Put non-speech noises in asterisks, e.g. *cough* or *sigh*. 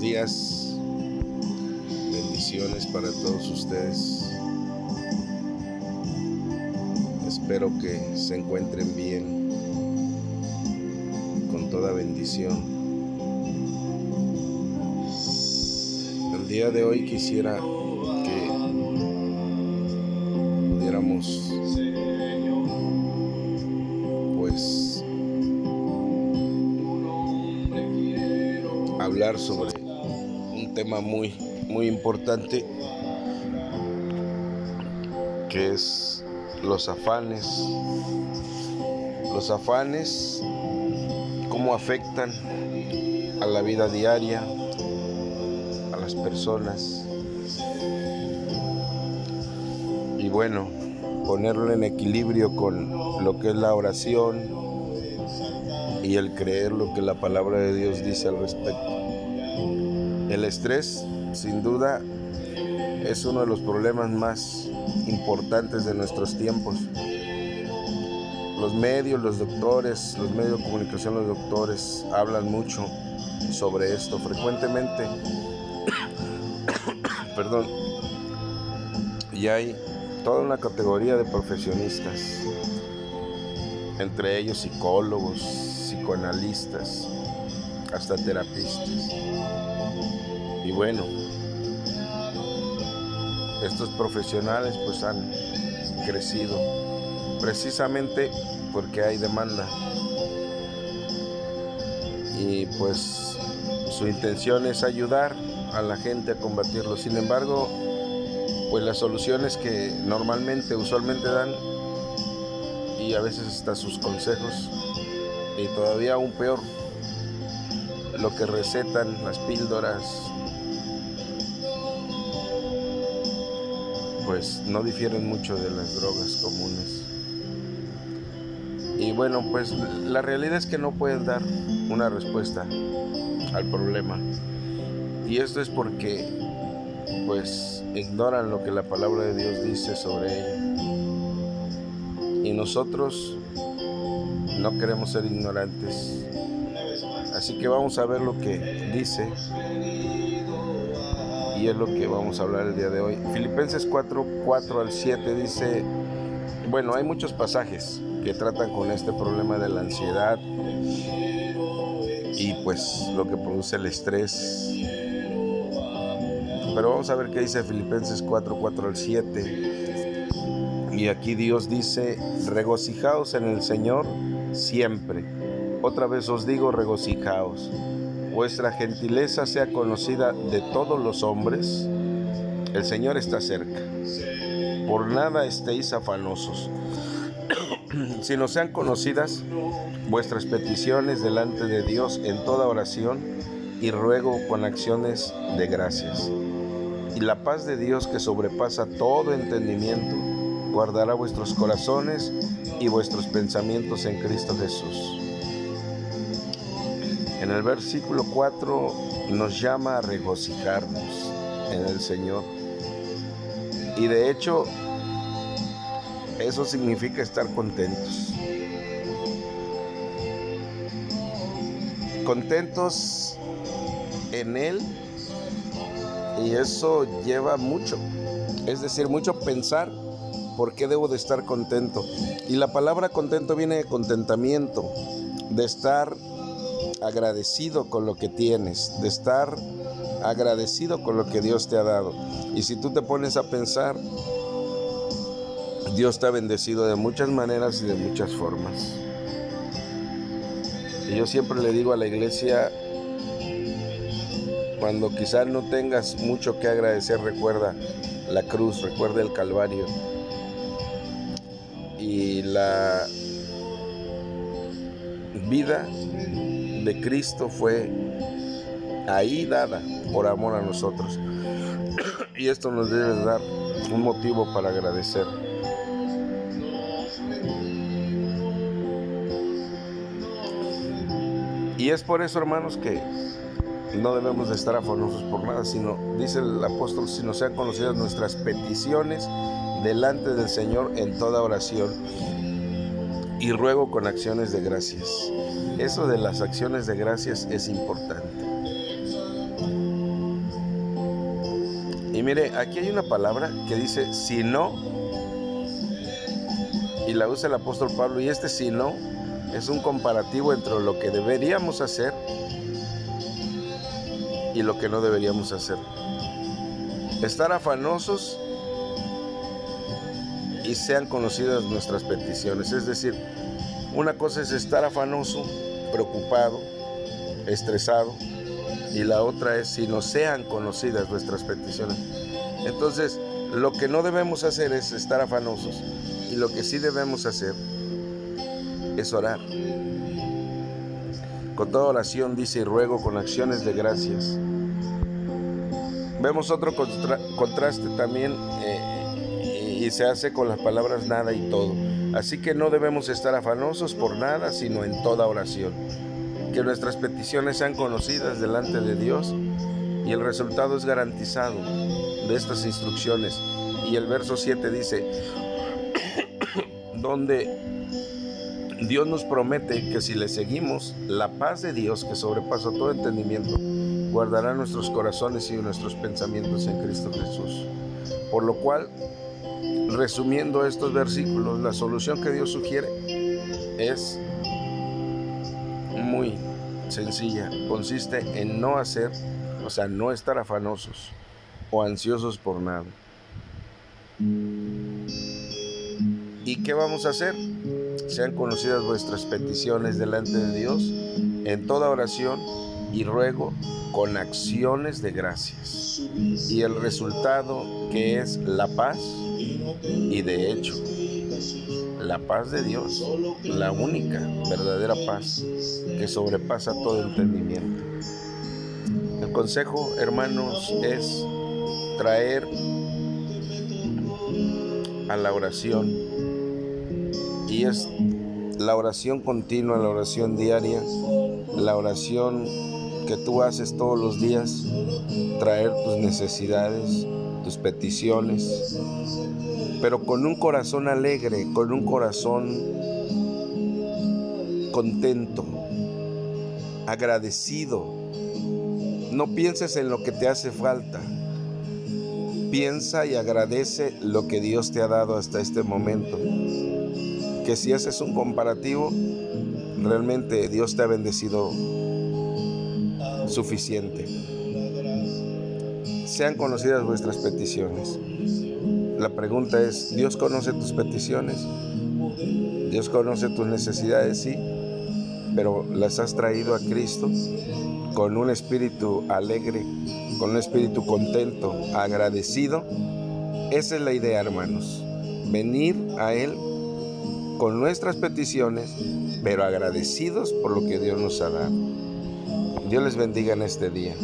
días. Bendiciones para todos ustedes. Espero que se encuentren bien, con toda bendición. El día de hoy quisiera que pudiéramos pues hablar sobre tema muy muy importante que es los afanes los afanes cómo afectan a la vida diaria a las personas y bueno ponerlo en equilibrio con lo que es la oración y el creer lo que la palabra de Dios dice al respecto. El estrés, sin duda, es uno de los problemas más importantes de nuestros tiempos. Los medios, los doctores, los medios de comunicación, los doctores hablan mucho sobre esto frecuentemente. *coughs* Perdón. Y hay toda una categoría de profesionistas, entre ellos psicólogos, psicoanalistas, hasta terapistas. Y bueno, estos profesionales pues han crecido precisamente porque hay demanda. Y pues su intención es ayudar a la gente a combatirlo. Sin embargo, pues las soluciones que normalmente, usualmente dan y a veces hasta sus consejos y todavía aún peor lo que recetan las píldoras pues no difieren mucho de las drogas comunes y bueno pues la realidad es que no pueden dar una respuesta al problema y esto es porque pues ignoran lo que la palabra de Dios dice sobre ello. Y nosotros no queremos ser ignorantes. Así que vamos a ver lo que dice. Y es lo que vamos a hablar el día de hoy. Filipenses 4, 4 al 7 dice, bueno, hay muchos pasajes que tratan con este problema de la ansiedad y pues lo que produce el estrés pero vamos a ver qué dice Filipenses 4, 4 al 7. Y aquí Dios dice, regocijaos en el Señor siempre. Otra vez os digo, regocijaos. Vuestra gentileza sea conocida de todos los hombres. El Señor está cerca. Por nada estéis afanosos, *clears throat* sino sean conocidas vuestras peticiones delante de Dios en toda oración y ruego con acciones de gracias y la paz de Dios que sobrepasa todo entendimiento guardará vuestros corazones y vuestros pensamientos en Cristo Jesús. En el versículo 4 nos llama a regocijarnos en el Señor. Y de hecho, eso significa estar contentos. Contentos en Él y eso lleva mucho, es decir, mucho pensar por qué debo de estar contento. Y la palabra contento viene de contentamiento, de estar agradecido con lo que tienes, de estar agradecido con lo que Dios te ha dado. Y si tú te pones a pensar, Dios te ha bendecido de muchas maneras y de muchas formas. Y yo siempre le digo a la iglesia, cuando quizás no tengas mucho que agradecer, recuerda la cruz, recuerda el Calvario. Y la vida de Cristo fue ahí dada por amor a nosotros. Y esto nos debe dar un motivo para agradecer. Y es por eso, hermanos, que no debemos de estar afanosos por nada, sino, dice el apóstol, sino sean conocidas nuestras peticiones delante del Señor en toda oración y ruego con acciones de gracias. Eso de las acciones de gracias es importante. mire, aquí hay una palabra que dice si no, y la usa el apóstol Pablo, y este si no es un comparativo entre lo que deberíamos hacer y lo que no deberíamos hacer. Estar afanosos y sean conocidas nuestras peticiones. Es decir, una cosa es estar afanoso, preocupado, estresado, y la otra es si no sean conocidas nuestras peticiones. Entonces, lo que no debemos hacer es estar afanosos y lo que sí debemos hacer es orar. Con toda oración dice y ruego con acciones de gracias. Vemos otro contraste también eh, se hace con las palabras nada y todo. Así que no debemos estar afanosos por nada, sino en toda oración que nuestras peticiones sean conocidas delante de Dios y el resultado es garantizado de estas instrucciones. Y el verso 7 dice, *coughs* donde Dios nos promete que si le seguimos, la paz de Dios que sobrepasa todo entendimiento, guardará nuestros corazones y nuestros pensamientos en Cristo Jesús. Por lo cual, resumiendo estos versículos, la solución que Dios sugiere es muy sencilla. Consiste en no hacer, o sea, no estar afanosos o ansiosos por nada. ¿Y qué vamos a hacer? Sean conocidas vuestras peticiones delante de Dios en toda oración y ruego con acciones de gracias. Y el resultado que es la paz y de hecho la paz de Dios, la única verdadera paz que sobrepasa todo entendimiento. El consejo, hermanos, es traer a la oración y es la oración continua, la oración diaria, la oración que tú haces todos los días, traer tus necesidades, tus peticiones, pero con un corazón alegre, con un corazón contento, agradecido. No pienses en lo que te hace falta. Piensa y agradece lo que Dios te ha dado hasta este momento. Que si haces un comparativo, realmente Dios te ha bendecido suficiente. Sean conocidas vuestras peticiones. La pregunta es, ¿Dios conoce tus peticiones? Dios conoce tus necesidades, sí, pero las has traído a Cristo con un espíritu alegre, con un espíritu contento, agradecido. Esa es la idea, hermanos. Venir a Él con nuestras peticiones, pero agradecidos por lo que Dios nos ha dado. Dios les bendiga en este día.